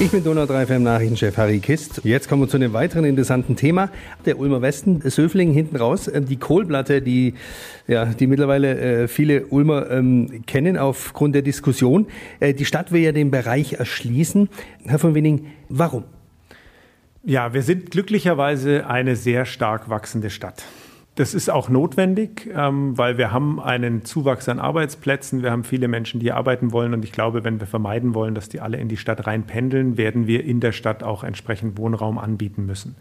Ich bin Donau 3 FM Nachrichtenchef Harry Kist. Jetzt kommen wir zu einem weiteren interessanten Thema. Der Ulmer Westen, Söfling hinten raus, äh, die Kohlplatte, die, ja, die mittlerweile äh, viele Ulmer ähm, kennen aufgrund der Diskussion. Äh, die Stadt will ja den Bereich erschließen. Herr von Winning, warum? Ja, wir sind glücklicherweise eine sehr stark wachsende Stadt. Das ist auch notwendig, ähm, weil wir haben einen Zuwachs an Arbeitsplätzen. Wir haben viele Menschen, die arbeiten wollen. Und ich glaube, wenn wir vermeiden wollen, dass die alle in die Stadt reinpendeln, werden wir in der Stadt auch entsprechend Wohnraum anbieten müssen.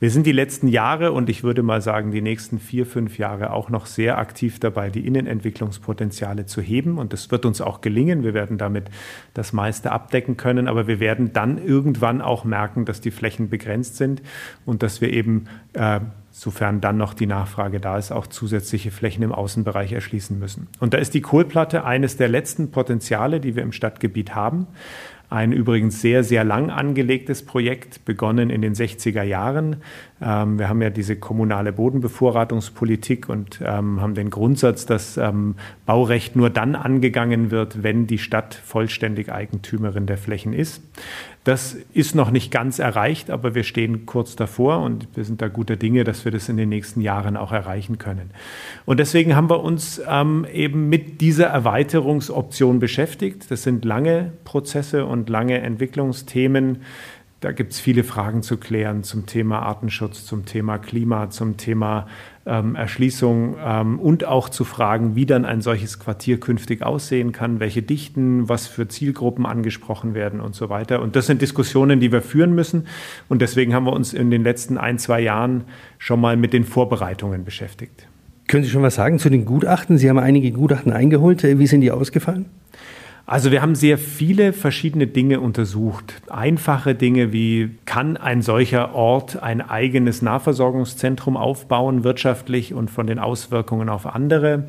Wir sind die letzten Jahre und ich würde mal sagen, die nächsten vier, fünf Jahre auch noch sehr aktiv dabei, die Innenentwicklungspotenziale zu heben. Und das wird uns auch gelingen. Wir werden damit das meiste abdecken können. Aber wir werden dann irgendwann auch merken, dass die Flächen begrenzt sind und dass wir eben äh, sofern dann noch die Nachfrage da ist, auch zusätzliche Flächen im Außenbereich erschließen müssen. Und da ist die Kohlplatte eines der letzten Potenziale, die wir im Stadtgebiet haben. Ein übrigens sehr, sehr lang angelegtes Projekt, begonnen in den 60er Jahren. Ähm, wir haben ja diese kommunale Bodenbevorratungspolitik und ähm, haben den Grundsatz, dass ähm, Baurecht nur dann angegangen wird, wenn die Stadt vollständig Eigentümerin der Flächen ist. Das ist noch nicht ganz erreicht, aber wir stehen kurz davor und wir sind da guter Dinge, dass wir das in den nächsten Jahren auch erreichen können. Und deswegen haben wir uns ähm, eben mit dieser Erweiterungsoption beschäftigt. Das sind lange Prozesse und lange Entwicklungsthemen. Da gibt es viele Fragen zu klären zum Thema Artenschutz, zum Thema Klima, zum Thema ähm, Erschließung ähm, und auch zu fragen, wie dann ein solches Quartier künftig aussehen kann, welche Dichten, was für Zielgruppen angesprochen werden und so weiter. Und das sind Diskussionen, die wir führen müssen. Und deswegen haben wir uns in den letzten ein, zwei Jahren schon mal mit den Vorbereitungen beschäftigt. Können Sie schon was sagen zu den Gutachten? Sie haben einige Gutachten eingeholt. Wie sind die ausgefallen? Also wir haben sehr viele verschiedene Dinge untersucht. Einfache Dinge wie, kann ein solcher Ort ein eigenes Nahversorgungszentrum aufbauen, wirtschaftlich und von den Auswirkungen auf andere?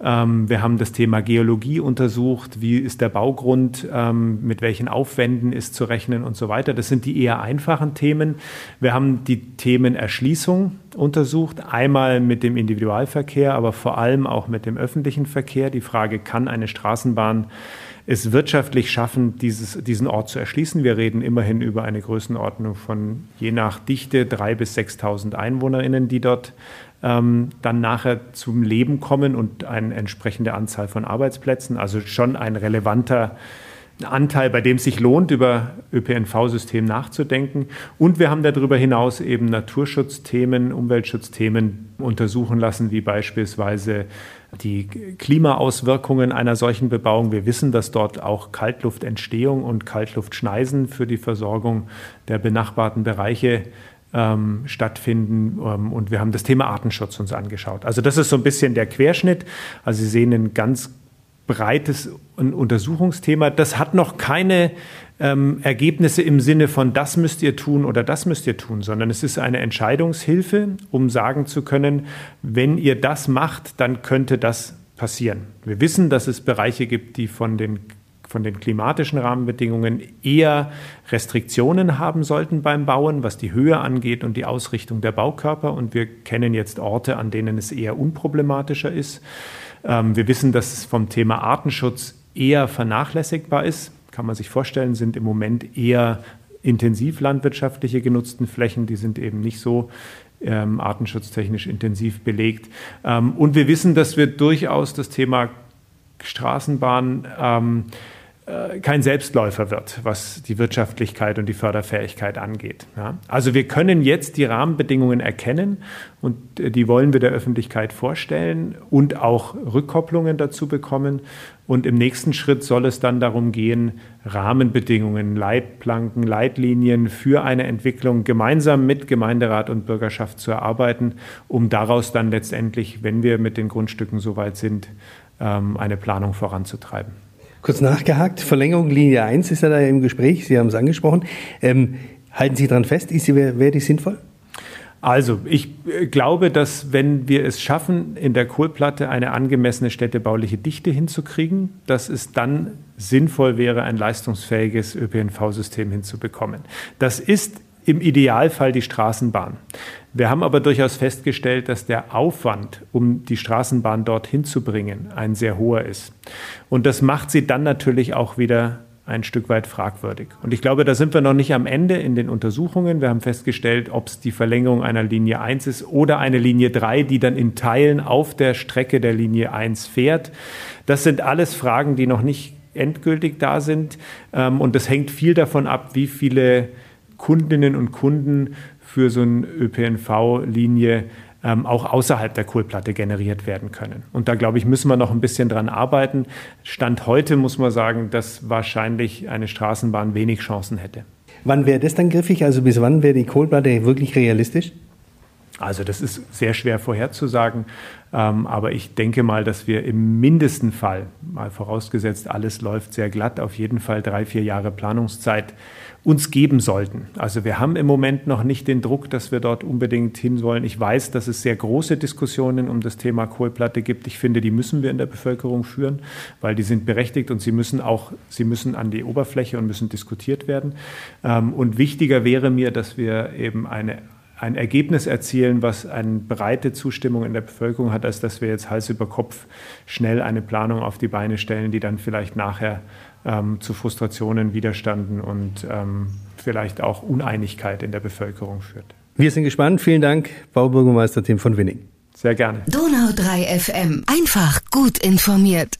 Ähm, wir haben das Thema Geologie untersucht. Wie ist der Baugrund? Ähm, mit welchen Aufwänden ist zu rechnen und so weiter? Das sind die eher einfachen Themen. Wir haben die Themen Erschließung untersucht. Einmal mit dem Individualverkehr, aber vor allem auch mit dem öffentlichen Verkehr. Die Frage, kann eine Straßenbahn es wirtschaftlich schaffen, dieses, diesen Ort zu erschließen. Wir reden immerhin über eine Größenordnung von je nach Dichte 3.000 bis 6.000 EinwohnerInnen, die dort ähm, dann nachher zum Leben kommen und eine entsprechende Anzahl von Arbeitsplätzen. Also schon ein relevanter Anteil, bei dem es sich lohnt, über ÖPNV-System nachzudenken. Und wir haben darüber hinaus eben Naturschutzthemen, Umweltschutzthemen untersuchen lassen, wie beispielsweise die Klimaauswirkungen einer solchen Bebauung. Wir wissen, dass dort auch Kaltluftentstehung und Kaltluftschneisen für die Versorgung der benachbarten Bereiche ähm, stattfinden. Ähm, und wir haben das Thema Artenschutz uns angeschaut. Also das ist so ein bisschen der Querschnitt. Also Sie sehen einen ganz breites Untersuchungsthema. Das hat noch keine ähm, Ergebnisse im Sinne von das müsst ihr tun oder das müsst ihr tun, sondern es ist eine Entscheidungshilfe, um sagen zu können, wenn ihr das macht, dann könnte das passieren. Wir wissen, dass es Bereiche gibt, die von den von den klimatischen Rahmenbedingungen eher Restriktionen haben sollten beim Bauen, was die Höhe angeht und die Ausrichtung der Baukörper. Und wir kennen jetzt Orte, an denen es eher unproblematischer ist. Ähm, wir wissen, dass es vom Thema Artenschutz eher vernachlässigbar ist. Kann man sich vorstellen, sind im Moment eher intensiv landwirtschaftliche genutzten Flächen, die sind eben nicht so ähm, artenschutztechnisch intensiv belegt. Ähm, und wir wissen, dass wir durchaus das Thema Straßenbahn ähm, äh, kein Selbstläufer wird, was die Wirtschaftlichkeit und die Förderfähigkeit angeht. Ja. Also wir können jetzt die Rahmenbedingungen erkennen und äh, die wollen wir der Öffentlichkeit vorstellen und auch Rückkopplungen dazu bekommen. Und im nächsten Schritt soll es dann darum gehen, Rahmenbedingungen, Leitplanken, Leitlinien für eine Entwicklung gemeinsam mit Gemeinderat und Bürgerschaft zu erarbeiten, um daraus dann letztendlich, wenn wir mit den Grundstücken soweit sind, ähm, eine Planung voranzutreiben. Kurz nachgehakt, Verlängerung Linie 1 ist ja da im Gespräch, Sie haben es angesprochen. Ähm, halten Sie daran fest, ist, wäre die sinnvoll? Also, ich äh, glaube, dass wenn wir es schaffen, in der Kohlplatte eine angemessene städtebauliche Dichte hinzukriegen, dass es dann sinnvoll wäre, ein leistungsfähiges ÖPNV-System hinzubekommen. Das ist im Idealfall die Straßenbahn. Wir haben aber durchaus festgestellt, dass der Aufwand, um die Straßenbahn dorthin zu bringen, ein sehr hoher ist. Und das macht sie dann natürlich auch wieder ein Stück weit fragwürdig. Und ich glaube, da sind wir noch nicht am Ende in den Untersuchungen. Wir haben festgestellt, ob es die Verlängerung einer Linie 1 ist oder eine Linie 3, die dann in Teilen auf der Strecke der Linie 1 fährt. Das sind alles Fragen, die noch nicht endgültig da sind. Ähm, und das hängt viel davon ab, wie viele Kundinnen und Kunden für so eine ÖPNV-Linie ähm, auch außerhalb der Kohlplatte generiert werden können. Und da, glaube ich, müssen wir noch ein bisschen dran arbeiten. Stand heute muss man sagen, dass wahrscheinlich eine Straßenbahn wenig Chancen hätte. Wann wäre das dann griffig? Also bis wann wäre die Kohlplatte wirklich realistisch? Also das ist sehr schwer vorherzusagen, ähm, aber ich denke mal, dass wir im mindesten Fall, mal vorausgesetzt, alles läuft sehr glatt, auf jeden Fall drei, vier Jahre Planungszeit uns geben sollten. Also wir haben im Moment noch nicht den Druck, dass wir dort unbedingt hinwollen. Ich weiß, dass es sehr große Diskussionen um das Thema Kohlplatte gibt. Ich finde, die müssen wir in der Bevölkerung führen, weil die sind berechtigt und sie müssen auch, sie müssen an die Oberfläche und müssen diskutiert werden. Ähm, und wichtiger wäre mir, dass wir eben eine ein Ergebnis erzielen, was eine breite Zustimmung in der Bevölkerung hat, als dass wir jetzt Hals über Kopf schnell eine Planung auf die Beine stellen, die dann vielleicht nachher ähm, zu Frustrationen, Widerstanden und ähm, vielleicht auch Uneinigkeit in der Bevölkerung führt. Wir sind gespannt. Vielen Dank, Baubürgermeister Tim von Winning. Sehr gerne. Donau 3 FM. Einfach gut informiert.